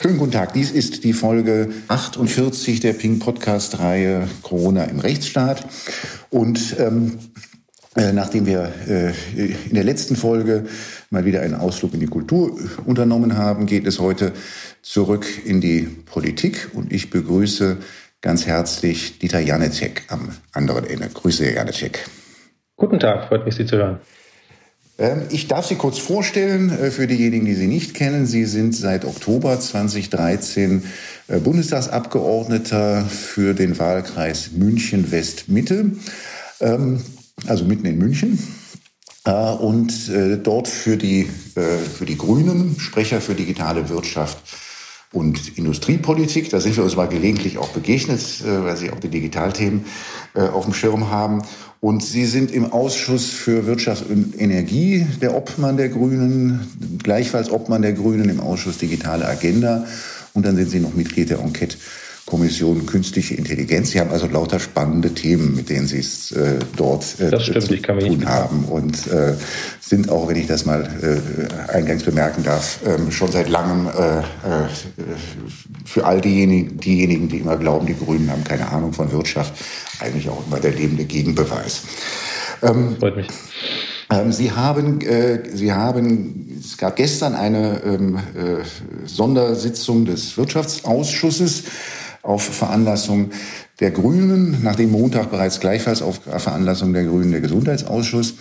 Schönen guten Tag. Dies ist die Folge 48 der Pink Podcast Reihe Corona im Rechtsstaat. Und ähm, äh, nachdem wir äh, in der letzten Folge mal wieder einen Ausflug in die Kultur unternommen haben, geht es heute zurück in die Politik. Und ich begrüße ganz herzlich Dieter Janecek am anderen Ende. Grüße, Herr Janecek. Guten Tag, freut mich, Sie zu hören. Ähm, ich darf Sie kurz vorstellen äh, für diejenigen, die Sie nicht kennen. Sie sind seit Oktober 2013 äh, Bundestagsabgeordneter für den Wahlkreis München-West-Mitte, ähm, also mitten in München. Äh, und dort für die, für die Grünen, Sprecher für digitale Wirtschaft und Industriepolitik. Da sind wir uns mal gelegentlich auch begegnet, weil Sie auch die Digitalthemen auf dem Schirm haben. Und Sie sind im Ausschuss für Wirtschaft und Energie der Obmann der Grünen, gleichfalls Obmann der Grünen im Ausschuss Digitale Agenda. Und dann sind Sie noch Mitglied der Enquete Kommission Künstliche Intelligenz. Sie haben also lauter spannende Themen, mit denen Sie es äh, dort äh, stimmt, zu tun haben und äh, sind auch, wenn ich das mal äh, eingangs bemerken darf, ähm, schon seit langem äh, äh, für all diejenigen, diejenigen, die immer glauben, die Grünen haben keine Ahnung von Wirtschaft, eigentlich auch immer der lebende Gegenbeweis. Ähm, Freut mich. Ähm, Sie haben, äh, Sie haben, es gab gestern eine ähm, äh, Sondersitzung des Wirtschaftsausschusses auf Veranlassung der Grünen, nachdem Montag bereits gleichfalls auf Veranlassung der Grünen der Gesundheitsausschuss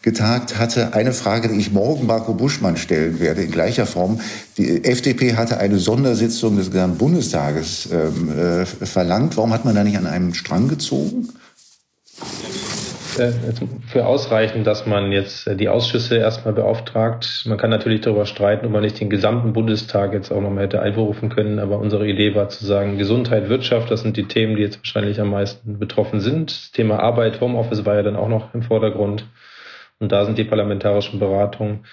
getagt hatte. Eine Frage, die ich morgen Marco Buschmann stellen werde, in gleicher Form. Die FDP hatte eine Sondersitzung des gesamten Bundestages ähm, äh, verlangt. Warum hat man da nicht an einem Strang gezogen? Äh, für ausreichend, dass man jetzt äh, die Ausschüsse erstmal beauftragt. Man kann natürlich darüber streiten, ob man nicht den gesamten Bundestag jetzt auch nochmal hätte einberufen können. Aber unsere Idee war zu sagen, Gesundheit, Wirtschaft, das sind die Themen, die jetzt wahrscheinlich am meisten betroffen sind. Das Thema Arbeit, Homeoffice war ja dann auch noch im Vordergrund. Und da sind die parlamentarischen Beratungen.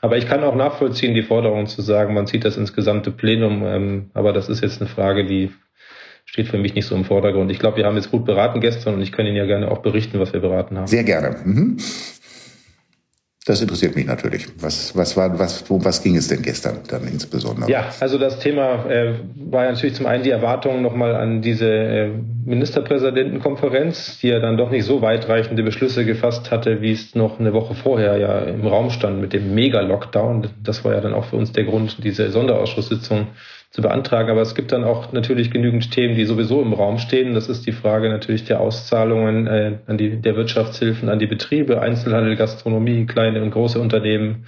Aber ich kann auch nachvollziehen, die Forderung zu sagen, man zieht das ins gesamte Plenum. Ähm, aber das ist jetzt eine Frage, die steht für mich nicht so im Vordergrund. Ich glaube, wir haben jetzt gut beraten gestern und ich kann Ihnen ja gerne auch berichten, was wir beraten haben. Sehr gerne. Mhm. Das interessiert mich natürlich. Was, was, war, was, um was ging es denn gestern dann insbesondere? Ja, also das Thema äh, war ja natürlich zum einen die Erwartung nochmal an diese äh, Ministerpräsidentenkonferenz, die ja dann doch nicht so weitreichende Beschlüsse gefasst hatte, wie es noch eine Woche vorher ja im Raum stand mit dem Mega-Lockdown. Das war ja dann auch für uns der Grund, diese Sonderausschusssitzung zu beantragen. Aber es gibt dann auch natürlich genügend Themen, die sowieso im Raum stehen. Das ist die Frage natürlich der Auszahlungen äh, an die, der Wirtschaftshilfen an die Betriebe, Einzelhandel, Gastronomie, kleine und große Unternehmen,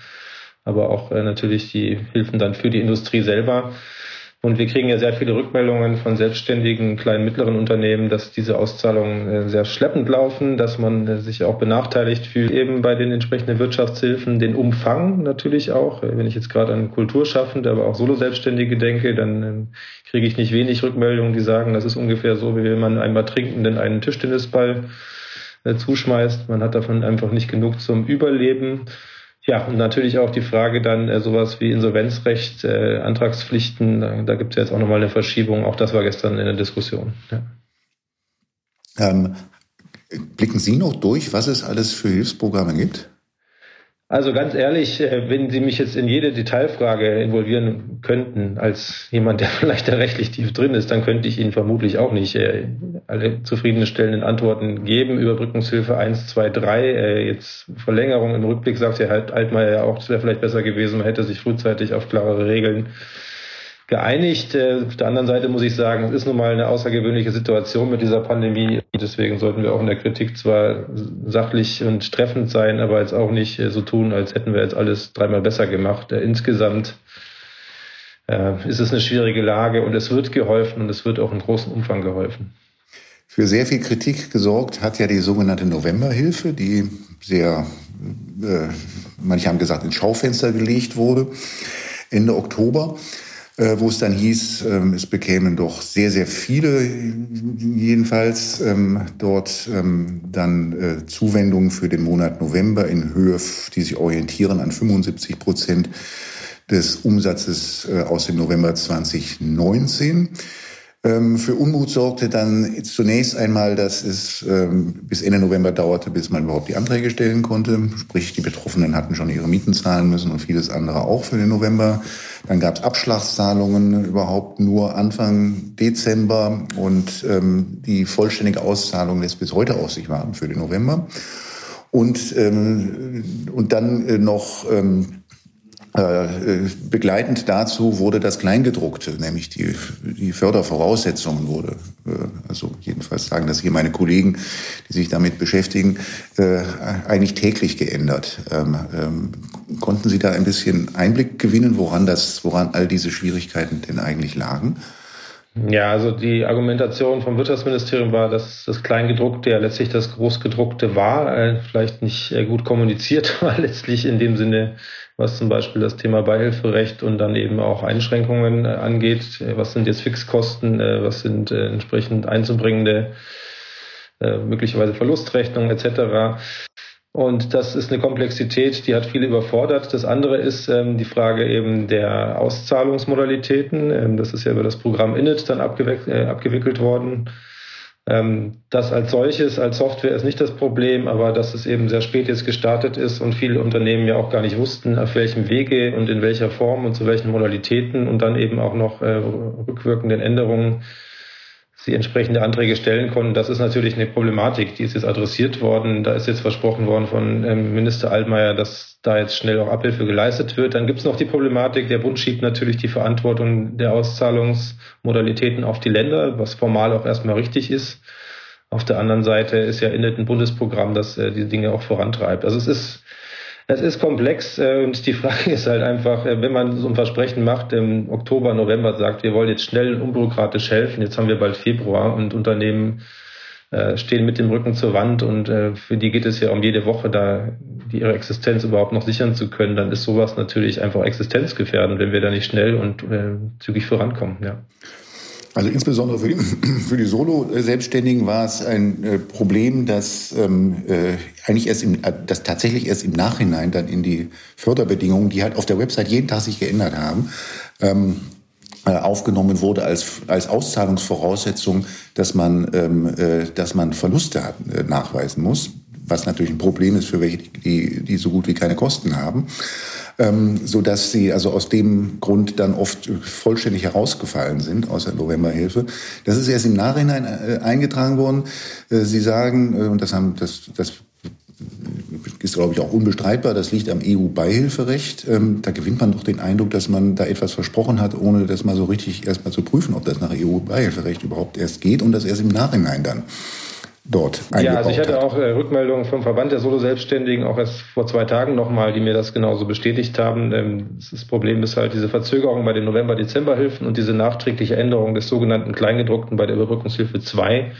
aber auch äh, natürlich die Hilfen dann für die Industrie selber. Und wir kriegen ja sehr viele Rückmeldungen von selbstständigen, kleinen, mittleren Unternehmen, dass diese Auszahlungen äh, sehr schleppend laufen, dass man äh, sich auch benachteiligt fühlt, eben bei den entsprechenden Wirtschaftshilfen, den Umfang natürlich auch. Äh, wenn ich jetzt gerade an Kulturschaffende, aber auch Solo-Selbstständige denke, dann kriege ich nicht wenig Rückmeldungen, die sagen, das ist ungefähr so, wie wenn man einmal Trinkenden einen Tischtennisball zuschmeißt. Man hat davon einfach nicht genug zum Überleben. Ja, und natürlich auch die Frage dann äh, sowas wie Insolvenzrecht, äh, Antragspflichten, da, da gibt es jetzt auch nochmal eine Verschiebung. Auch das war gestern in der Diskussion. Ja. Ähm, blicken Sie noch durch, was es alles für Hilfsprogramme gibt? Also ganz ehrlich, äh, wenn Sie mich jetzt in jede Detailfrage involvieren könnten, als jemand, der vielleicht da rechtlich tief drin ist, dann könnte ich Ihnen vermutlich auch nicht äh, alle zufriedenstellenden Antworten geben. Überbrückungshilfe 1, 2, 3, jetzt Verlängerung im Rückblick sagt ja halt Altmaier ja auch, es wäre vielleicht besser gewesen, man hätte sich frühzeitig auf klarere Regeln geeinigt. Äh, auf der anderen Seite muss ich sagen, es ist nun mal eine außergewöhnliche Situation mit dieser Pandemie. Deswegen sollten wir auch in der Kritik zwar sachlich und treffend sein, aber jetzt auch nicht äh, so tun, als hätten wir jetzt alles dreimal besser gemacht. Äh, insgesamt ist es eine schwierige Lage und es wird geholfen und es wird auch in großem Umfang geholfen. Für sehr viel Kritik gesorgt hat ja die sogenannte Novemberhilfe, die sehr, äh, manche haben gesagt, ins Schaufenster gelegt wurde Ende Oktober. Äh, wo es dann hieß, ähm, es bekämen doch sehr, sehr viele jedenfalls ähm, dort ähm, dann äh, Zuwendungen für den Monat November in Höhe, die sich orientieren an 75 Prozent des Umsatzes äh, aus dem November 2019. Für Unmut sorgte dann zunächst einmal, dass es bis Ende November dauerte, bis man überhaupt die Anträge stellen konnte. Sprich, die Betroffenen hatten schon ihre Mieten zahlen müssen und vieles andere auch für den November Dann gab es Abschlagszahlungen überhaupt nur Anfang Dezember und ähm, die vollständige Auszahlung lässt bis heute auf sich warten für den November. Und, ähm, und dann äh, noch ähm, begleitend dazu wurde das Kleingedruckte, nämlich die, die Fördervoraussetzungen wurde, äh, also jedenfalls sagen das hier meine Kollegen, die sich damit beschäftigen, äh, eigentlich täglich geändert. Ähm, ähm, konnten Sie da ein bisschen Einblick gewinnen, woran das, woran all diese Schwierigkeiten denn eigentlich lagen? Ja, also die Argumentation vom Wirtschaftsministerium war, dass das Kleingedruckte ja letztlich das Großgedruckte war, vielleicht nicht gut kommuniziert war, letztlich in dem Sinne was zum Beispiel das Thema Beihilferecht und dann eben auch Einschränkungen äh, angeht. Äh, was sind jetzt Fixkosten, äh, was sind entsprechend einzubringende möglicherweise Verlustrechnungen etc. Und das ist eine Komplexität, die hat viele überfordert. Das andere ist ähm, die Frage eben der Auszahlungsmodalitäten. Ähm, das ist ja über das Programm Init dann abgewickelt worden. Ähm, das als solches, als Software ist nicht das Problem, aber dass es eben sehr spät jetzt gestartet ist und viele Unternehmen ja auch gar nicht wussten, auf welchem Wege und in welcher Form und zu welchen Modalitäten und dann eben auch noch äh, rückwirkenden Änderungen sie entsprechende Anträge stellen konnten. Das ist natürlich eine Problematik, die ist jetzt adressiert worden. Da ist jetzt versprochen worden von ähm, Minister Altmaier, dass da jetzt schnell auch Abhilfe geleistet wird. Dann gibt es noch die Problematik, der Bund schiebt natürlich die Verantwortung der Auszahlungsmodalitäten auf die Länder, was formal auch erstmal richtig ist. Auf der anderen Seite ist ja innet ein Bundesprogramm, das äh, die Dinge auch vorantreibt. Also es ist es ist komplex äh, und die Frage ist halt einfach, äh, wenn man so ein Versprechen macht, im Oktober, November sagt, wir wollen jetzt schnell und unbürokratisch helfen, jetzt haben wir bald Februar und Unternehmen äh, stehen mit dem Rücken zur Wand und äh, für die geht es ja um jede Woche da die ihre Existenz überhaupt noch sichern zu können, dann ist sowas natürlich einfach existenzgefährdend, wenn wir da nicht schnell und äh, zügig vorankommen. Ja. Also insbesondere für die, für die Solo-Selbstständigen war es ein äh, Problem, dass ähm, äh, eigentlich erst im, äh, dass tatsächlich erst im Nachhinein dann in die Förderbedingungen, die halt auf der Website jeden Tag sich geändert haben, ähm, äh, aufgenommen wurde als, als Auszahlungsvoraussetzung, dass man, ähm, äh, dass man Verluste hat, äh, nachweisen muss, was natürlich ein Problem ist für welche, die, die so gut wie keine Kosten haben ähm, so dass sie also aus dem Grund dann oft vollständig herausgefallen sind aus der Novemberhilfe. Das ist erst im Nachhinein äh, eingetragen worden. Äh, sie sagen, äh, und das haben das, das ist, glaube ich, auch unbestreitbar. Das liegt am EU-Beihilferecht. Ähm, da gewinnt man doch den Eindruck, dass man da etwas versprochen hat, ohne das mal so richtig erstmal zu prüfen, ob das nach EU-Beihilferecht überhaupt erst geht und das erst im Nachhinein dann dort Ja, also ich hatte hat. auch äh, Rückmeldungen vom Verband der Solo-Selbstständigen, auch erst vor zwei Tagen nochmal, die mir das genauso bestätigt haben. Ähm, das Problem ist halt diese Verzögerung bei den November-Dezember-Hilfen und diese nachträgliche Änderung des sogenannten Kleingedruckten bei der Überbrückungshilfe 2.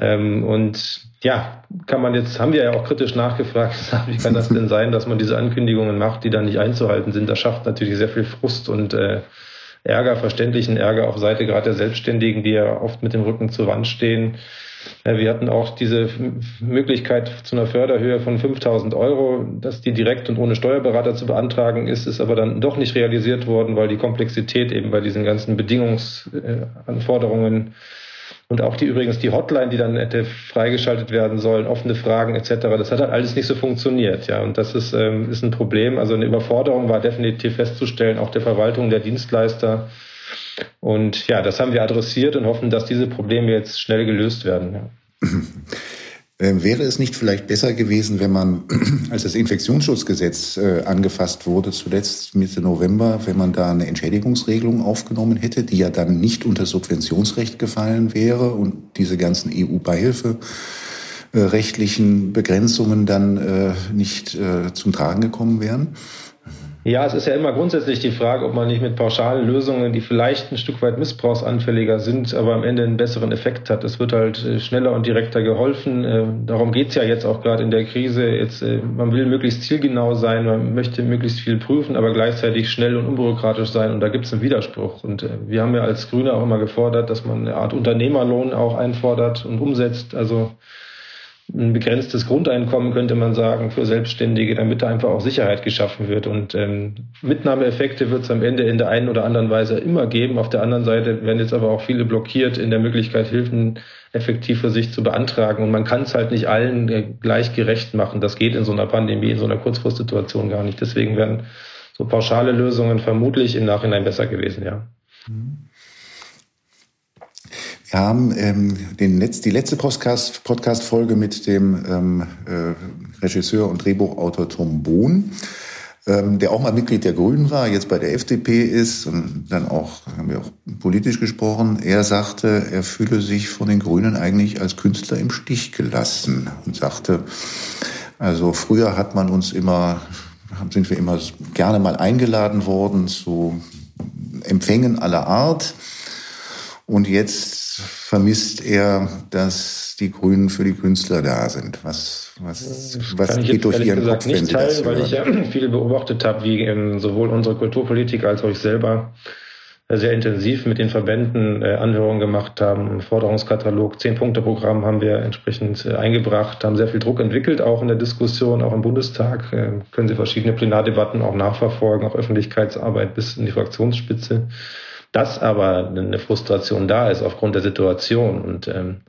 Ähm, und ja, kann man jetzt, haben wir ja auch kritisch nachgefragt, wie kann das denn sein, dass man diese Ankündigungen macht, die dann nicht einzuhalten sind? Das schafft natürlich sehr viel Frust und äh, Ärger, verständlichen Ärger auf Seite gerade der Selbstständigen, die ja oft mit dem Rücken zur Wand stehen. Wir hatten auch diese Möglichkeit zu einer Förderhöhe von 5000 Euro, dass die direkt und ohne Steuerberater zu beantragen ist, ist aber dann doch nicht realisiert worden, weil die Komplexität eben bei diesen ganzen Bedingungsanforderungen und auch die übrigens die Hotline, die dann hätte freigeschaltet werden sollen, offene Fragen etc. Das hat halt alles nicht so funktioniert, ja. Und das ist, ähm, ist ein Problem. Also eine Überforderung war definitiv festzustellen, auch der Verwaltung der Dienstleister. Und ja, das haben wir adressiert und hoffen, dass diese Probleme jetzt schnell gelöst werden. Ja. Ähm, wäre es nicht vielleicht besser gewesen, wenn man, als das Infektionsschutzgesetz äh, angefasst wurde, zuletzt Mitte November, wenn man da eine Entschädigungsregelung aufgenommen hätte, die ja dann nicht unter Subventionsrecht gefallen wäre und diese ganzen EU-Beihilfe äh, Begrenzungen dann äh, nicht zum Tragen gekommen wären? Ja, es ist ja immer grundsätzlich die Frage, ob man nicht mit pauschalen Lösungen, die vielleicht ein Stück weit missbrauchsanfälliger sind, aber am Ende einen besseren Effekt hat. Es wird halt äh, schneller und direkter geholfen. Äh, darum geht's ja jetzt auch gerade in der Krise. Jetzt, äh, man will möglichst zielgenau sein, man möchte möglichst viel prüfen, aber gleichzeitig schnell und unbürokratisch sein. Und da gibt's einen Widerspruch. Und wir haben ja als Grüne auch immer gefordert, dass man eine Art Unternehmerlohn auch einfordert und umsetzt. Also ein begrenztes Grundeinkommen, könnte man sagen, für Selbstständige, damit da einfach auch Sicherheit geschaffen wird. Und ähm, Mitnahmeeffekte wird es am Ende in der einen oder anderen Weise immer geben. Auf der anderen Seite werden jetzt aber auch viele blockiert in der Möglichkeit, Hilfen effektiv für sich zu beantragen. Und man kann es halt nicht allen äh, gleich gerecht machen. Das geht in so einer Pandemie, in so einer Kurzfristsituation gar nicht. Deswegen werden so pauschale Lösungen vermutlich im Nachhinein besser gewesen, ja. Wir haben ähm, den Letz-, die letzte Podcast-Folge Podcast mit dem ähm, äh, Regisseur und Drehbuchautor Tom Bohn ähm, der auch mal Mitglied der Grünen war, jetzt bei der FDP ist und dann auch, haben wir auch politisch gesprochen, er sagte, er fühle sich von den Grünen eigentlich als Künstler im Stich gelassen und sagte, also früher hat man uns immer, sind wir immer gerne mal eingeladen worden zu Empfängen aller Art. Und jetzt vermisst er, dass die Grünen für die Künstler da sind. Was, was, was geht durch Ihren Kopf, nicht wenn teilen, weil ich ja viel beobachtet habe, wie ähm, sowohl unsere Kulturpolitik als auch ich selber sehr intensiv mit den Verbänden äh, Anhörungen gemacht haben, Forderungskatalog, Zehn-Punkte-Programm haben wir entsprechend äh, eingebracht, haben sehr viel Druck entwickelt, auch in der Diskussion, auch im Bundestag. Äh, können Sie verschiedene Plenardebatten auch nachverfolgen, auch Öffentlichkeitsarbeit bis in die Fraktionsspitze dass aber eine Frustration da ist aufgrund der Situation und ähm,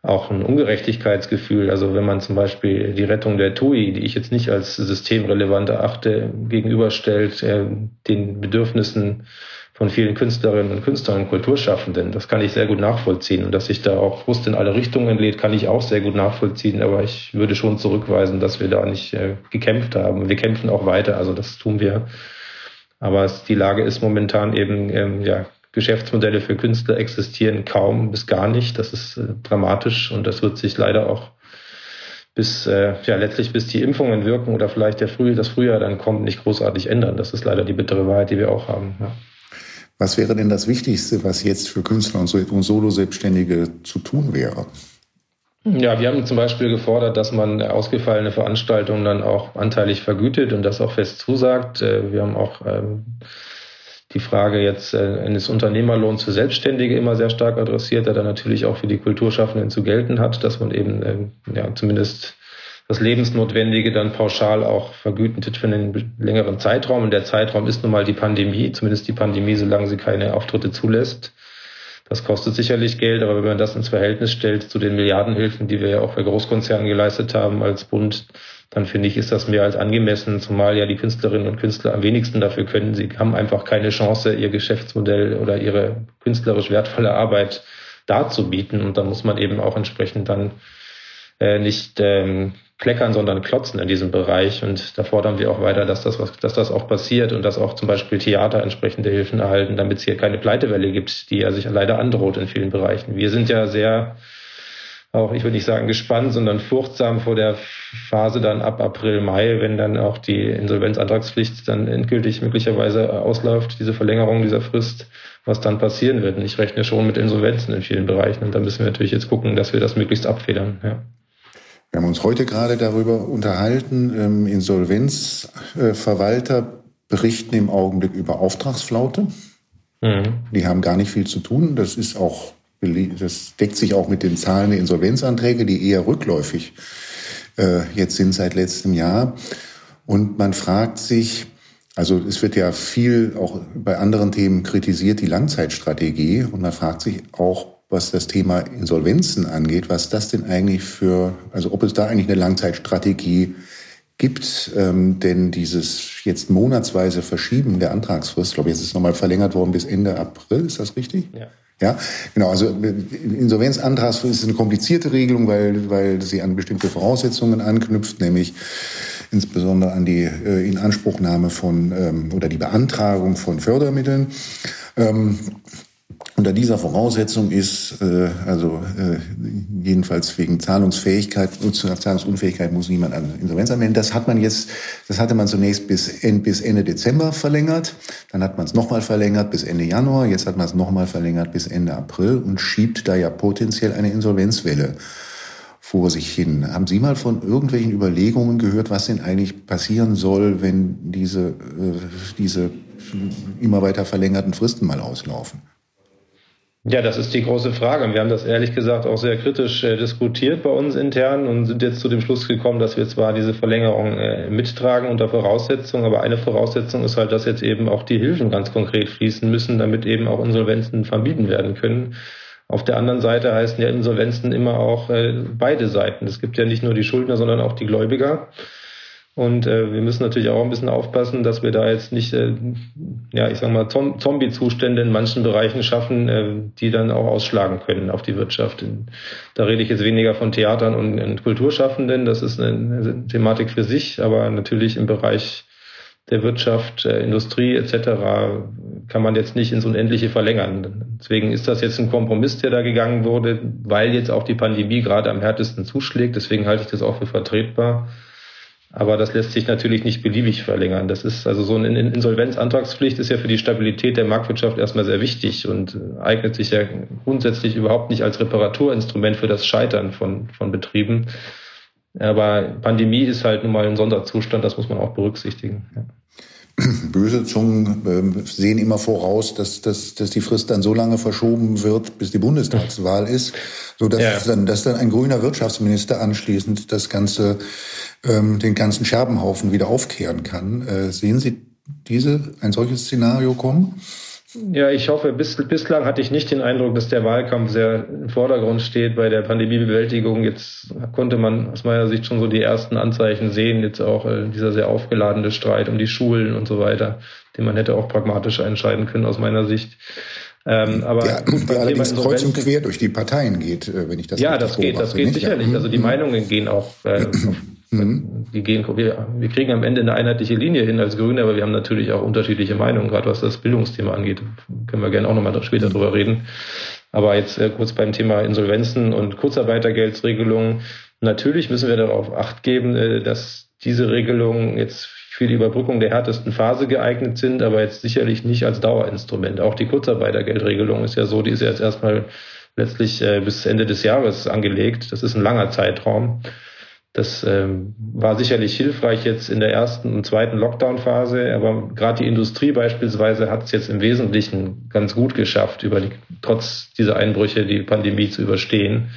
auch ein Ungerechtigkeitsgefühl. Also wenn man zum Beispiel die Rettung der TUI, die ich jetzt nicht als systemrelevant erachte, gegenüberstellt äh, den Bedürfnissen von vielen Künstlerinnen und Künstlern und Kulturschaffenden. Das kann ich sehr gut nachvollziehen. Und dass sich da auch Frust in alle Richtungen lädt, kann ich auch sehr gut nachvollziehen. Aber ich würde schon zurückweisen, dass wir da nicht äh, gekämpft haben. Wir kämpfen auch weiter. Also das tun wir aber es, die Lage ist momentan eben, ähm, ja, Geschäftsmodelle für Künstler existieren kaum bis gar nicht. Das ist äh, dramatisch und das wird sich leider auch bis, äh, ja, letztlich bis die Impfungen wirken oder vielleicht der Früh, das Frühjahr dann kommt, nicht großartig ändern. Das ist leider die bittere Wahrheit, die wir auch haben. Ja. Was wäre denn das Wichtigste, was jetzt für Künstler und Solo-Selbstständige zu tun wäre? Ja, wir haben zum Beispiel gefordert, dass man ausgefallene Veranstaltungen dann auch anteilig vergütet und das auch fest zusagt. Äh, wir haben auch ähm, die Frage jetzt äh, eines Unternehmerlohns für Selbstständige immer sehr stark adressiert, der dann natürlich auch für die Kulturschaffenden zu gelten hat, dass man eben ähm, ja, zumindest das Lebensnotwendige dann pauschal auch vergütet für einen längeren Zeitraum. Und der Zeitraum ist nun mal die Pandemie, zumindest die Pandemie, solange sie keine Auftritte zulässt. Das kostet sicherlich Geld, aber wenn man das ins Verhältnis stellt zu den Milliardenhilfen, die wir ja auch bei Großkonzernen geleistet haben als Bund, dann finde ich, ist das mehr als angemessen, zumal ja die Künstlerinnen und Künstler am wenigsten dafür können. Sie haben einfach keine Chance, ihr Geschäftsmodell oder ihre künstlerisch wertvolle Arbeit darzubieten. Und da muss man eben auch entsprechend dann äh, nicht ähm, kleckern, sondern klotzen in diesem Bereich. Und da fordern wir auch weiter, dass das, was, dass das auch passiert und dass auch zum Beispiel Theater entsprechende Hilfen erhalten, damit es hier keine Pleitewelle gibt, die ja sich leider androht in vielen Bereichen. Wir sind ja sehr, auch ich würde nicht sagen gespannt, sondern furchtsam vor der Phase dann ab April, Mai, wenn dann auch die Insolvenzantragspflicht dann endgültig möglicherweise ausläuft, diese Verlängerung dieser Frist, was dann passieren wird. Und ich rechne schon mit Insolvenzen in vielen Bereichen. Und da müssen wir natürlich jetzt gucken, dass wir das möglichst abfedern. Ja. Wir haben uns heute gerade darüber unterhalten. Ähm, Insolvenzverwalter berichten im Augenblick über Auftragsflaute. Mhm. Die haben gar nicht viel zu tun. Das ist auch, das deckt sich auch mit den Zahlen der Insolvenzanträge, die eher rückläufig äh, jetzt sind seit letztem Jahr. Und man fragt sich, also es wird ja viel auch bei anderen Themen kritisiert, die Langzeitstrategie. Und man fragt sich auch, was das Thema Insolvenzen angeht, was das denn eigentlich für, also ob es da eigentlich eine Langzeitstrategie gibt, ähm, denn dieses jetzt monatsweise Verschieben der Antragsfrist, ich glaube, jetzt ist es nochmal verlängert worden bis Ende April, ist das richtig? Ja. Ja, genau. Also Insolvenzantragsfrist ist eine komplizierte Regelung, weil, weil sie an bestimmte Voraussetzungen anknüpft, nämlich insbesondere an die äh, Inanspruchnahme von ähm, oder die Beantragung von Fördermitteln. Ähm, unter dieser Voraussetzung ist, äh, also äh, jedenfalls wegen Zahlungsfähigkeit, Zahlungsunfähigkeit muss niemand an Insolvenz anmelden. Das hat man jetzt, das hatte man zunächst bis, bis Ende Dezember verlängert, dann hat man es nochmal verlängert bis Ende Januar, jetzt hat man es nochmal verlängert bis Ende April und schiebt da ja potenziell eine Insolvenzwelle vor sich hin. Haben Sie mal von irgendwelchen Überlegungen gehört, was denn eigentlich passieren soll, wenn diese, äh, diese immer weiter verlängerten Fristen mal auslaufen? Ja, das ist die große Frage. Wir haben das ehrlich gesagt auch sehr kritisch äh, diskutiert bei uns intern und sind jetzt zu dem Schluss gekommen, dass wir zwar diese Verlängerung äh, mittragen unter Voraussetzung, aber eine Voraussetzung ist halt, dass jetzt eben auch die Hilfen ganz konkret fließen müssen, damit eben auch Insolvenzen vermieden werden können. Auf der anderen Seite heißen ja Insolvenzen immer auch äh, beide Seiten. Es gibt ja nicht nur die Schuldner, sondern auch die Gläubiger. Und äh, wir müssen natürlich auch ein bisschen aufpassen, dass wir da jetzt nicht, äh, ja, ich sag mal, Zombie-Zustände in manchen Bereichen schaffen, äh, die dann auch ausschlagen können auf die Wirtschaft. Da rede ich jetzt weniger von Theatern und, und Kulturschaffenden, das ist eine, Thematik für sich, aber natürlich im Bereich der Wirtschaft, äh, Industrie etc. kann man jetzt nicht ins Unendliche verlängern. Deswegen ist das jetzt ein Kompromiss, der da gegangen wurde, weil jetzt auch die Pandemie gerade am härtesten zuschlägt. Deswegen halte ich das auch für vertretbar. Aber das lässt sich natürlich nicht beliebig verlängern. Das ist also so eine Insolvenzantragspflicht ist ja für die Stabilität der Marktwirtschaft erstmal sehr wichtig und eignet sich ja grundsätzlich überhaupt nicht als Reparaturinstrument für das Scheitern von, von Betrieben. Aber Pandemie ist halt nun mal ein Sonderzustand, das muss man auch berücksichtigen. Ja. Böse Zungen äh, sehen immer voraus, dass, dass, dass die Frist dann so lange verschoben wird, bis die Bundestagswahl ist, so dass, ja. dann, dass dann ein grüner Wirtschaftsminister anschließend das ganze, ähm, den ganzen Scherbenhaufen wieder aufkehren kann. Äh, sehen Sie diese, ein solches Szenario kommen? Ja, ich hoffe, bis, bislang hatte ich nicht den Eindruck, dass der Wahlkampf sehr im Vordergrund steht bei der Pandemiebewältigung. Jetzt konnte man aus meiner Sicht schon so die ersten Anzeichen sehen, jetzt auch äh, dieser sehr aufgeladene Streit um die Schulen und so weiter, den man hätte auch pragmatisch entscheiden können aus meiner Sicht. Ähm, aber ja, gut, der allerdings kreuz und quer durch die Parteien geht, äh, wenn ich das Ja, das geht, das geht sicherlich. Also die mhm. Meinungen gehen auch äh, auf Mhm. Die gehen, wir, wir kriegen am Ende eine einheitliche Linie hin als Grüne, aber wir haben natürlich auch unterschiedliche Meinungen, gerade was das Bildungsthema angeht. Können wir gerne auch nochmal später drüber reden. Aber jetzt äh, kurz beim Thema Insolvenzen und Kurzarbeitergeldsregelungen. Natürlich müssen wir darauf acht geben, äh, dass diese Regelungen jetzt für die Überbrückung der härtesten Phase geeignet sind, aber jetzt sicherlich nicht als Dauerinstrument. Auch die Kurzarbeitergeldregelung ist ja so, die ist ja jetzt erstmal letztlich äh, bis Ende des Jahres angelegt. Das ist ein langer Zeitraum. Das ähm, war sicherlich hilfreich jetzt in der ersten und zweiten Lockdown-Phase, aber gerade die Industrie beispielsweise hat es jetzt im Wesentlichen ganz gut geschafft, über die, trotz dieser Einbrüche die Pandemie zu überstehen.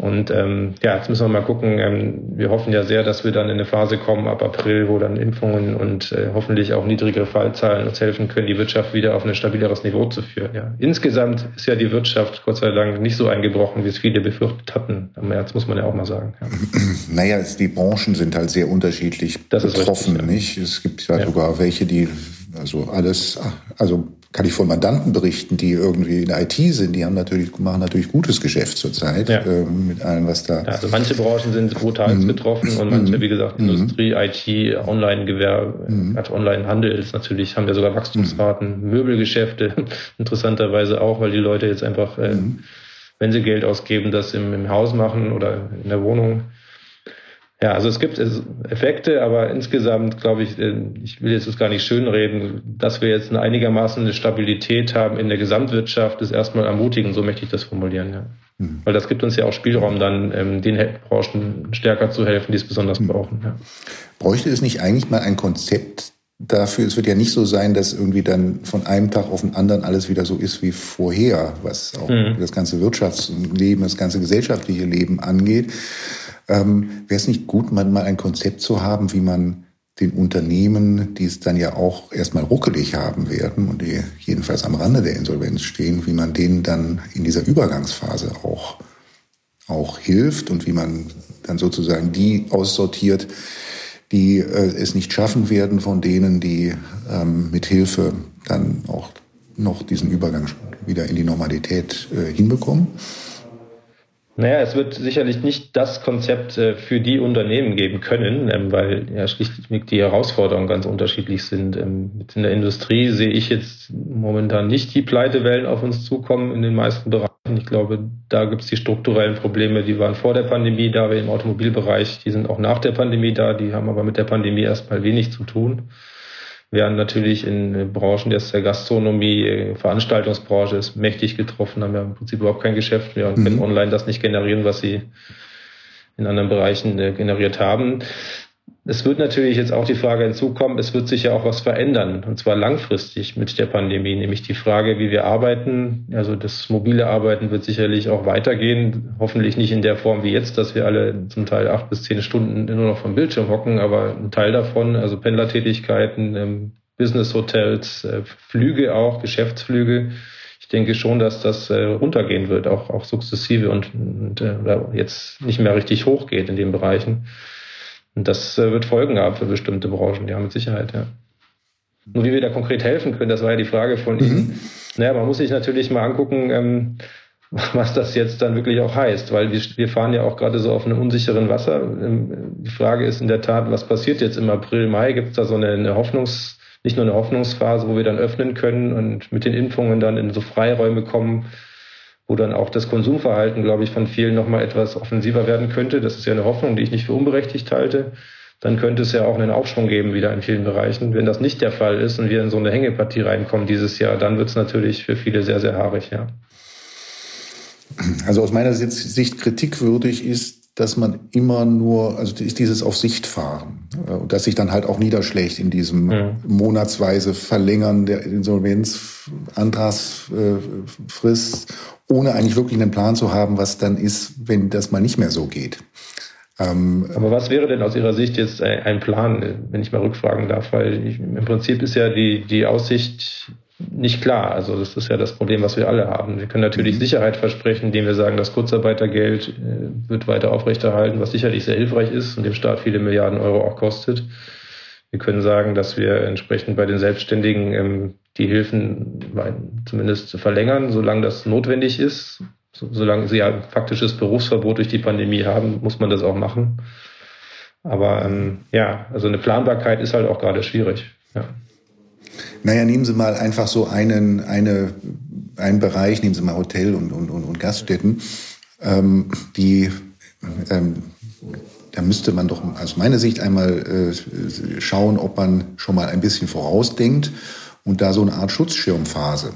Und ähm, ja, jetzt müssen wir mal gucken. Ähm, wir hoffen ja sehr, dass wir dann in eine Phase kommen ab April, wo dann Impfungen und äh, hoffentlich auch niedrigere Fallzahlen uns helfen können, die Wirtschaft wieder auf ein stabileres Niveau zu führen. Ja. Insgesamt ist ja die Wirtschaft Gott sei Dank nicht so eingebrochen, wie es viele befürchtet hatten. Am März muss man ja auch mal sagen. Ja. Naja, die Branchen sind halt sehr unterschiedlich das betroffen, richtig, ja. nicht? Es gibt ja, ja sogar welche, die also alles, also kann ich von Mandanten berichten, die irgendwie in der IT sind, die haben natürlich, machen natürlich gutes Geschäft zurzeit ja. äh, mit allem, was da. Ja, also manche Branchen sind brutal mhm. getroffen und manche, mhm. wie gesagt, mhm. Industrie, IT, Online-Gewerbe, mhm. Online-Handel ist natürlich, haben ja sogar Wachstumsraten, mhm. Möbelgeschäfte, interessanterweise auch, weil die Leute jetzt einfach, äh, mhm. wenn sie Geld ausgeben, das im, im Haus machen oder in der Wohnung. Ja, also es gibt Effekte, aber insgesamt glaube ich, äh, ich will jetzt das gar nicht schönreden, dass wir jetzt eine einigermaßen eine Stabilität haben in der Gesamtwirtschaft, ist erstmal ermutigend, so möchte ich das formulieren. Ja. Mhm. Weil das gibt uns ja auch Spielraum, dann ähm, den Branchen stärker zu helfen, die es besonders mhm. brauchen. Ja. Bräuchte es nicht eigentlich mal ein Konzept dafür? Es wird ja nicht so sein, dass irgendwie dann von einem Tag auf den anderen alles wieder so ist wie vorher, was auch mhm. das ganze Wirtschaftsleben, das ganze gesellschaftliche Leben angeht ähm, Wäre es nicht gut, mal ein Konzept zu haben, wie man den Unternehmen, die es dann ja auch erstmal ruckelig haben werden und die jedenfalls am Rande der Insolvenz stehen, wie man denen dann in dieser Übergangsphase auch, auch hilft und wie man dann sozusagen die aussortiert, die äh, es nicht schaffen werden von denen, die ähm, mit Hilfe dann auch noch diesen Übergang wieder in die Normalität äh, hinbekommen. Naja, es wird sicherlich nicht das Konzept äh, für die Unternehmen geben können, ähm, weil ja schlichtweg die Herausforderungen ganz unterschiedlich sind. Ähm, in der Industrie sehe ich jetzt momentan nicht die Pleitewellen auf uns zukommen in den meisten Bereichen. Ich glaube, da gibt es die strukturellen Probleme, die waren vor der Pandemie da, im Automobilbereich, die sind auch nach der Pandemie da, die haben aber mit der Pandemie erstmal wenig zu tun werden natürlich in Branchen der Gastronomie, äh, Veranstaltungsbranche ist mächtig getroffen, haben ja im Prinzip überhaupt kein Geschäft mehr und können mhm. online das nicht generieren, was sie in anderen Bereichen äh, generiert haben. Es wird natürlich jetzt auch die Frage hinzukommen, es wird sich ja auch was verändern, und zwar langfristig mit der Pandemie, nämlich die Frage, wie wir arbeiten. Also das mobile Arbeiten wird sicherlich auch weitergehen, hoffentlich nicht in der Form wie jetzt, dass wir alle zum Teil acht bis zehn Stunden nur noch vom Bildschirm hocken, aber ein Teil davon, also Pendlertätigkeiten, ähm, Business-Hotels, äh, Flüge auch, Geschäftsflüge. Ich denke schon, dass das äh, runtergehen wird, auch, auch sukzessive und, und äh, jetzt nicht mehr richtig hochgeht in den Bereichen. Und das äh, wird Folgen haben für bestimmte Branchen, ja, mit Sicherheit, ja. Nur wie wir da konkret helfen können, das war ja die Frage von mhm. Ihnen. Naja, man muss sich natürlich mal angucken, ähm, was das jetzt dann wirklich auch heißt, weil wir, wir fahren ja auch gerade so auf einem unsicheren Wasser. Ähm, die Frage ist in der Tat, was passiert jetzt im April, Mai? Gibt es da so eine, eine Hoffnungs, nicht nur eine Hoffnungsphase, wo wir dann öffnen können und mit den Impfungen dann in so Freiräume kommen, wo dann auch das Konsumverhalten, glaube ich, von vielen nochmal etwas offensiver werden könnte. Das ist ja eine Hoffnung, die ich nicht für unberechtigt halte. Dann könnte es ja auch einen Aufschwung geben wieder in vielen Bereichen. Wenn das nicht der Fall ist und wir in so eine Hängepartie reinkommen dieses Jahr, dann wird es natürlich für viele sehr, sehr haarig, ja. Also aus meiner Sicht kritikwürdig ist, dass man immer nur, also ist dieses auf Sicht fahren äh, dass sich dann halt auch niederschlägt in diesem mhm. monatsweise Verlängern der Insolvenzantragsfrist, ohne eigentlich wirklich einen Plan zu haben, was dann ist, wenn das mal nicht mehr so geht. Ähm, Aber was wäre denn aus Ihrer Sicht jetzt ein Plan, wenn ich mal rückfragen darf? Weil ich, im Prinzip ist ja die, die Aussicht nicht klar. Also das ist ja das Problem, was wir alle haben. Wir können natürlich mhm. Sicherheit versprechen, indem wir sagen, das Kurzarbeitergeld äh, wird weiter aufrechterhalten, was sicherlich sehr hilfreich ist und dem Staat viele Milliarden Euro auch kostet. Wir können sagen, dass wir entsprechend bei den Selbstständigen ähm, die Hilfen zumindest verlängern, solange das notwendig ist. solange sie ein faktisches Berufsverbot durch die Pandemie haben, muss man das auch machen. Aber ähm, ja, also eine Planbarkeit ist halt auch gerade schwierig. Ja. Naja, nehmen Sie mal einfach so einen, eine, einen Bereich, nehmen Sie mal Hotel und, und, und, und Gaststätten, ähm, die, ähm, da müsste man doch aus meiner Sicht einmal äh, schauen, ob man schon mal ein bisschen vorausdenkt und da so eine Art Schutzschirmphase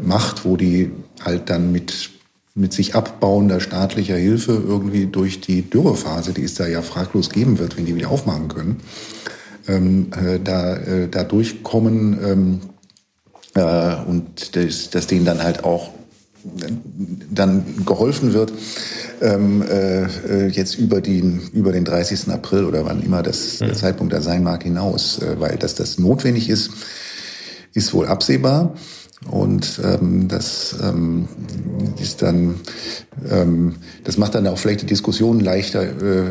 macht, wo die halt dann mit mit sich abbauender staatlicher Hilfe irgendwie durch die Dürrephase, die es da ja fraglos geben wird, wenn die wieder aufmachen können, ähm, äh, da, äh, da durchkommen ähm, äh, und dass, dass denen dann halt auch dann geholfen wird, ähm, äh, jetzt über den, über den 30. April oder wann immer das, der Zeitpunkt da sein mag hinaus, äh, weil dass das notwendig ist, ist wohl absehbar. Und ähm, das ähm, ist dann, ähm, das macht dann auch vielleicht die Diskussion leichter, äh,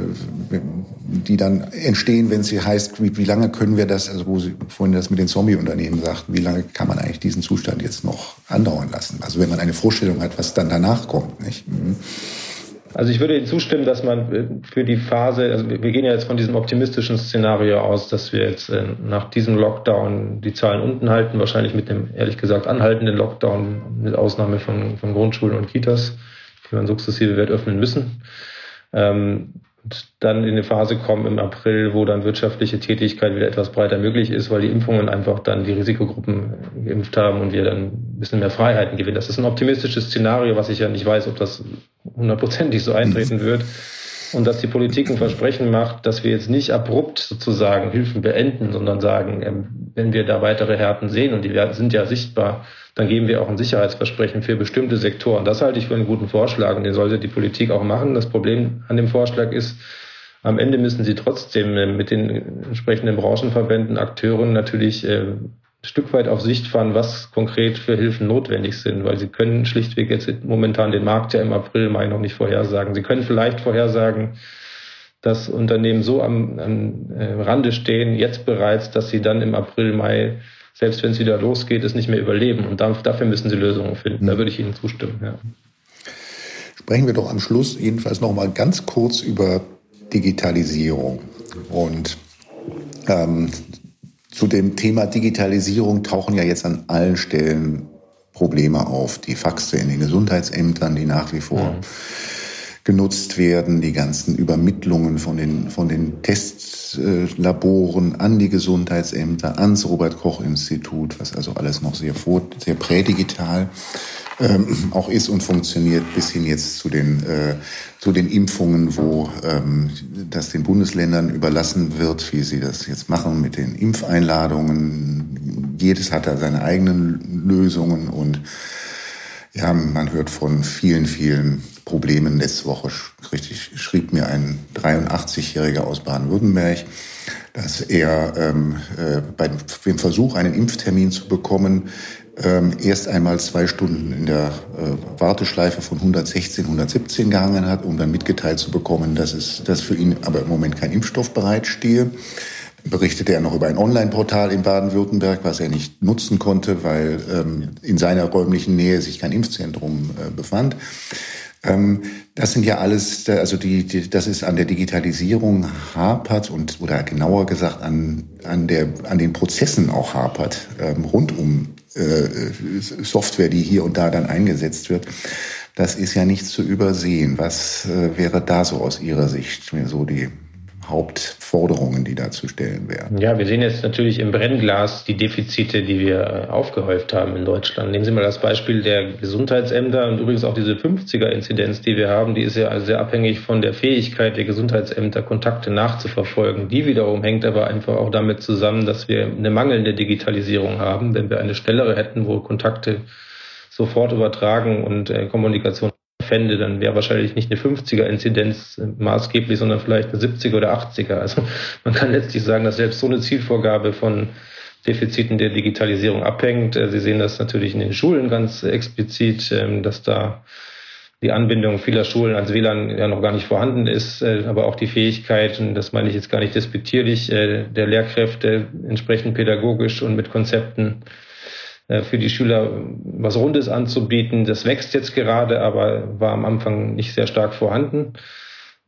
die dann entstehen, wenn sie heißt, wie, wie lange können wir das, also wo Sie vorhin das mit den Zombie-Unternehmen sagten, wie lange kann man eigentlich diesen Zustand jetzt noch andauern lassen? Also wenn man eine Vorstellung hat, was dann danach kommt, nicht? Mhm. Also ich würde Ihnen zustimmen, dass man äh, für die Phase, also wir gehen ja jetzt von diesem optimistischen Szenario aus, dass wir jetzt äh, nach diesem Lockdown die Zahlen unten halten, wahrscheinlich mit dem ehrlich gesagt anhaltenden Lockdown, mit Ausnahme von, von Grundschulen und Kitas, die man sukzessive wird öffnen müssen. Ähm, und dann in eine Phase kommen im April, wo dann wirtschaftliche Tätigkeit wieder etwas breiter möglich ist, weil die Impfungen einfach dann die Risikogruppen geimpft haben und wir dann ein bisschen mehr Freiheiten gewinnen. Das ist ein optimistisches Szenario, was ich ja nicht weiß, ob das hundertprozentig so eintreten mhm. wird. Und dass die Politik ein Versprechen macht, dass wir jetzt nicht abrupt sozusagen Hilfen beenden, sondern sagen, ähm, wenn wir da weitere Härten sehen und die sind ja sichtbar, dann geben wir auch ein Sicherheitsversprechen für bestimmte Sektoren. Das halte ich für einen guten Vorschlag und den sollte die Politik auch machen. Das Problem an dem Vorschlag ist, am Ende müssen sie trotzdem äh, mit den entsprechenden Branchenverbänden, Akteuren natürlich äh, Stück weit auf Sicht fahren, was konkret für Hilfen notwendig sind, weil sie können schlichtweg jetzt momentan den Markt ja im April, Mai noch nicht vorhersagen. Sie können vielleicht vorhersagen, dass Unternehmen so am, am äh, Rande stehen, jetzt bereits, dass sie dann im April, Mai selbst wenn es wieder losgeht, es nicht mehr überleben. Und dafür müssen sie Lösungen finden. Da mhm. würde ich Ihnen zustimmen. Ja. Sprechen wir doch am Schluss jedenfalls noch mal ganz kurz über Digitalisierung. Und ähm, zu dem Thema Digitalisierung tauchen ja jetzt an allen Stellen Probleme auf. Die Faxe in den Gesundheitsämtern, die nach wie vor mhm genutzt werden, die ganzen Übermittlungen von den, von den Testlaboren an die Gesundheitsämter, ans Robert-Koch-Institut, was also alles noch sehr, vor, sehr prädigital ähm, auch ist und funktioniert, bis hin jetzt zu den, äh, zu den Impfungen, wo ähm, das den Bundesländern überlassen wird, wie sie das jetzt machen mit den Impfeinladungen. Jedes hat da seine eigenen Lösungen und ja, man hört von vielen, vielen Problemen. Letzte Woche richtig, schrieb mir ein 83-Jähriger aus Baden-Württemberg, dass er ähm, äh, bei dem Versuch, einen Impftermin zu bekommen, ähm, erst einmal zwei Stunden in der äh, Warteschleife von 116, 117 gehangen hat, um dann mitgeteilt zu bekommen, dass es, dass für ihn aber im Moment kein Impfstoff bereitstehe. Berichtete er noch über ein Online-Portal in Baden-Württemberg, was er nicht nutzen konnte, weil ähm, in seiner räumlichen Nähe sich kein Impfzentrum äh, befand. Ähm, das sind ja alles, also die, die, das ist an der Digitalisierung hapert und oder genauer gesagt an, an, der, an den Prozessen auch hapert, ähm, rund um äh, Software, die hier und da dann eingesetzt wird. Das ist ja nicht zu übersehen. Was äh, wäre da so aus Ihrer Sicht so die Hauptforderungen, die da zu stellen wären. Ja, wir sehen jetzt natürlich im Brennglas die Defizite, die wir äh, aufgehäuft haben in Deutschland. Nehmen Sie mal das Beispiel der Gesundheitsämter und übrigens auch diese 50er-Inzidenz, die wir haben, die ist ja sehr abhängig von der Fähigkeit der Gesundheitsämter, Kontakte nachzuverfolgen. Die wiederum hängt aber einfach auch damit zusammen, dass wir eine mangelnde Digitalisierung haben. Wenn wir eine schnellere hätten, wo Kontakte sofort übertragen und äh, Kommunikation fände, dann wäre wahrscheinlich nicht eine 50er-Inzidenz maßgeblich, sondern vielleicht eine 70er oder 80er. Also man kann letztlich sagen, dass selbst so eine Zielvorgabe von Defiziten der Digitalisierung abhängt. Äh, Sie sehen das natürlich in den Schulen ganz explizit, ähm, dass da die Anbindung vieler Schulen ans WLAN ja noch gar nicht vorhanden ist, äh, aber auch die Fähigkeit, und das meine ich jetzt gar nicht despektierlich, äh, der Lehrkräfte entsprechend pädagogisch und mit Konzepten äh, für die Schüler was Rundes anzubieten. Das wächst jetzt gerade, aber war am Anfang nicht sehr stark vorhanden.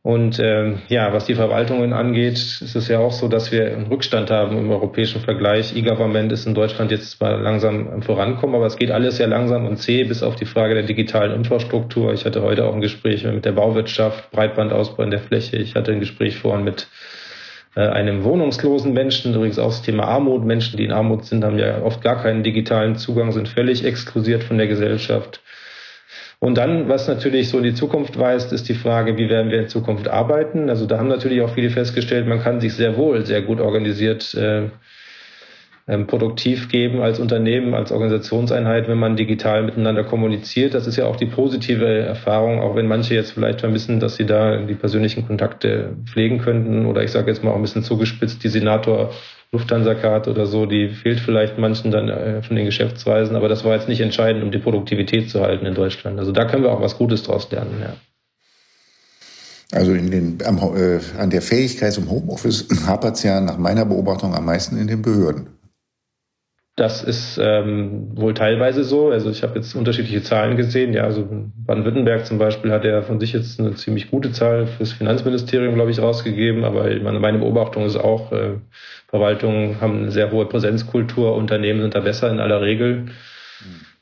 Und ähm, ja, was die Verwaltungen angeht, ist es ja auch so, dass wir einen Rückstand haben im europäischen Vergleich. E-Government ist in Deutschland jetzt zwar langsam am Vorankommen, aber es geht alles sehr langsam und zäh, bis auf die Frage der digitalen Infrastruktur. Ich hatte heute auch ein Gespräch mit der Bauwirtschaft, Breitbandausbau in der Fläche. Ich hatte ein Gespräch vorhin mit äh, einem wohnungslosen Menschen, übrigens auch das Thema Armut. Menschen, die in Armut sind, haben ja oft gar keinen digitalen Zugang, sind völlig exklusiert von der Gesellschaft. Und dann, was natürlich so in die Zukunft weist, ist die Frage, wie werden wir in Zukunft arbeiten? Also da haben natürlich auch viele festgestellt, man kann sich sehr wohl sehr gut organisiert äh, ähm, produktiv geben als Unternehmen, als Organisationseinheit, wenn man digital miteinander kommuniziert. Das ist ja auch die positive Erfahrung, auch wenn manche jetzt vielleicht vermissen, dass sie da die persönlichen Kontakte pflegen könnten. Oder ich sage jetzt mal auch ein bisschen zugespitzt, die Senator Lufthansa-Card oder so, die fehlt vielleicht manchen dann äh, von den Geschäftsreisen, aber das war jetzt nicht entscheidend, um die Produktivität zu halten in Deutschland. Also da können wir auch was Gutes draus lernen, ja. Also in den, am, äh, an der Fähigkeit zum Homeoffice hapert es ja nach meiner Beobachtung am meisten in den Behörden. Das ist ähm, wohl teilweise so. Also ich habe jetzt unterschiedliche Zahlen gesehen. Ja, also Baden-Württemberg zum Beispiel hat ja von sich jetzt eine ziemlich gute Zahl fürs Finanzministerium, glaube ich, rausgegeben. Aber meine, Beobachtung ist auch, äh, Verwaltungen haben eine sehr hohe Präsenzkultur, Unternehmen sind da besser in aller Regel.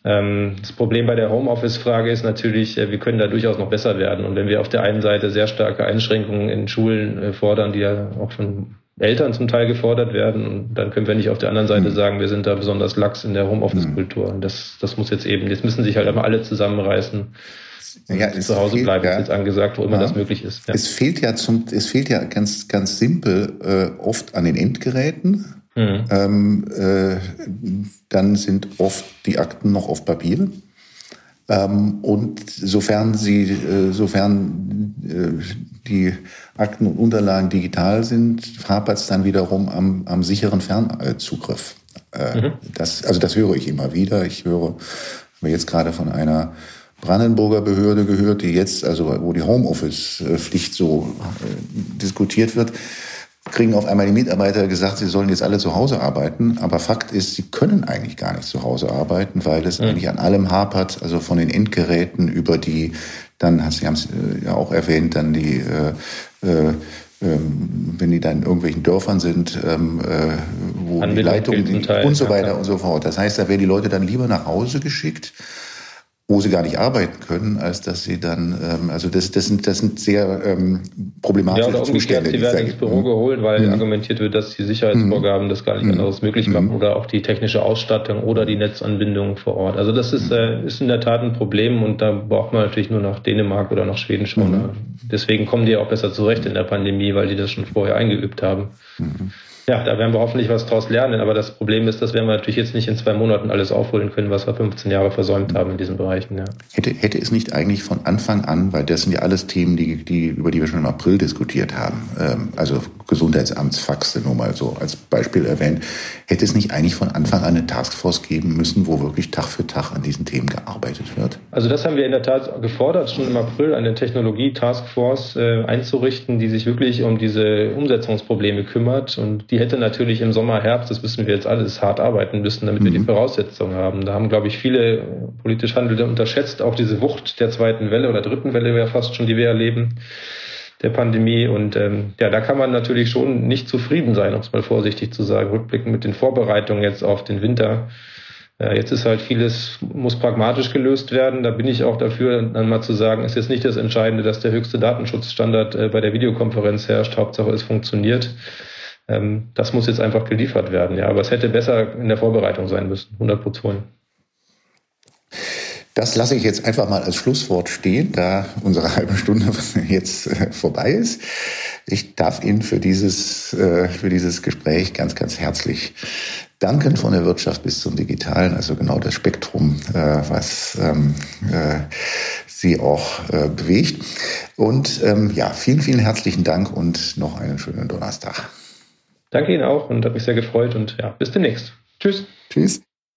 Ähm, das Problem bei der Homeoffice-Frage ist natürlich, äh, wir können da durchaus noch besser werden. Und wenn wir auf der einen Seite sehr starke Einschränkungen in Schulen äh, fordern, die ja auch von Eltern zum Teil gefordert werden. Und dann können wir nicht auf der anderen Seite mhm. sagen, wir sind da besonders lax in der Homeoffice-Kultur. Und das, das muss jetzt eben, jetzt müssen sich halt immer alle zusammenreißen. Ja, zu Hause fehlt, bleiben, ja, ist jetzt angesagt, wo immer ja. das möglich ist. Ja. Es fehlt ja zum, es fehlt ja ganz, ganz simpel äh, oft an den Endgeräten. Mhm. Ähm, äh, dann sind oft die Akten noch auf Papier. Ähm, und sofern sie, äh, sofern äh, die Akten und Unterlagen digital sind, hapert es dann wiederum am, am sicheren Fernzugriff. Äh, mhm. das, also das höre ich immer wieder. Ich höre habe jetzt gerade von einer Brandenburger Behörde gehört, die jetzt, also wo die Homeoffice-Pflicht so äh, diskutiert wird, kriegen auf einmal die Mitarbeiter gesagt, sie sollen jetzt alle zu Hause arbeiten. Aber Fakt ist, sie können eigentlich gar nicht zu Hause arbeiten, weil es mhm. eigentlich an allem hapert, also von den Endgeräten über die, dann, Sie haben es äh, ja auch erwähnt, dann die, äh, äh, ähm, wenn die dann in irgendwelchen Dörfern sind, ähm, äh, wo Anbindung die Leitungen und so weiter und so fort. Das heißt, da werden die Leute dann lieber nach Hause geschickt wo sie gar nicht arbeiten können, als dass sie dann, ähm, also das, das, sind, das sind sehr ähm, problematische ja, oder Zustände. Sie werden ins Büro geholt, weil mhm. argumentiert wird, dass die Sicherheitsvorgaben mhm. das gar nicht mhm. anderes möglich machen mhm. oder auch die technische Ausstattung oder die Netzanbindung vor Ort. Also das ist, äh, ist in der Tat ein Problem und da braucht man natürlich nur nach Dänemark oder nach Schweden schauen. Mhm. Deswegen kommen die auch besser zurecht in der Pandemie, weil die das schon vorher eingeübt haben. Ja, da werden wir hoffentlich was draus lernen. Aber das Problem ist, dass wir natürlich jetzt nicht in zwei Monaten alles aufholen können, was wir 15 Jahre versäumt haben in diesen Bereichen. Ja. Hätte, hätte es nicht eigentlich von Anfang an, weil das sind ja alles Themen, die, die, über die wir schon im April diskutiert haben, ähm, also Gesundheitsamtsfaxe nur mal so als Beispiel erwähnt, hätte es nicht eigentlich von Anfang an eine Taskforce geben müssen, wo wirklich Tag für Tag an diesen Themen gearbeitet wird? Also das haben wir in der Tat gefordert, schon im April eine Technologie-Taskforce äh, einzurichten, die sich wirklich um diese Umsetzungsprobleme kümmert und die hätte natürlich im Sommer, Herbst, das wissen wir jetzt alles, hart arbeiten müssen, damit mhm. wir die mhm. Voraussetzungen haben. Da haben, glaube ich, viele politisch Handelnde unterschätzt, auch diese Wucht der zweiten Welle oder dritten Welle wäre fast schon, die wir erleben, der Pandemie. Und ähm, ja, da kann man natürlich schon nicht zufrieden sein, um es mal vorsichtig zu sagen, rückblickend mit den Vorbereitungen jetzt auf den Winter. Ja, jetzt ist halt vieles, muss pragmatisch gelöst werden. Da bin ich auch dafür, dann mal zu sagen, ist jetzt nicht das Entscheidende, dass der höchste Datenschutzstandard äh, bei der Videokonferenz herrscht. Hauptsache es funktioniert. Ähm, das muss jetzt einfach geliefert werden. Ja, aber es hätte besser in der Vorbereitung sein müssen, 100 Prozent. Das lasse ich jetzt einfach mal als Schlusswort stehen, da unsere halbe Stunde jetzt äh, vorbei ist. Ich darf Ihnen für dieses, äh, für dieses Gespräch ganz, ganz herzlich danken von der Wirtschaft bis zum Digitalen, also genau das Spektrum, äh, was ähm, Sie auch bewegt. Und ähm, ja, vielen, vielen herzlichen Dank und noch einen schönen Donnerstag. Danke Ihnen auch und hat mich sehr gefreut und ja, bis demnächst. Tschüss. Tschüss.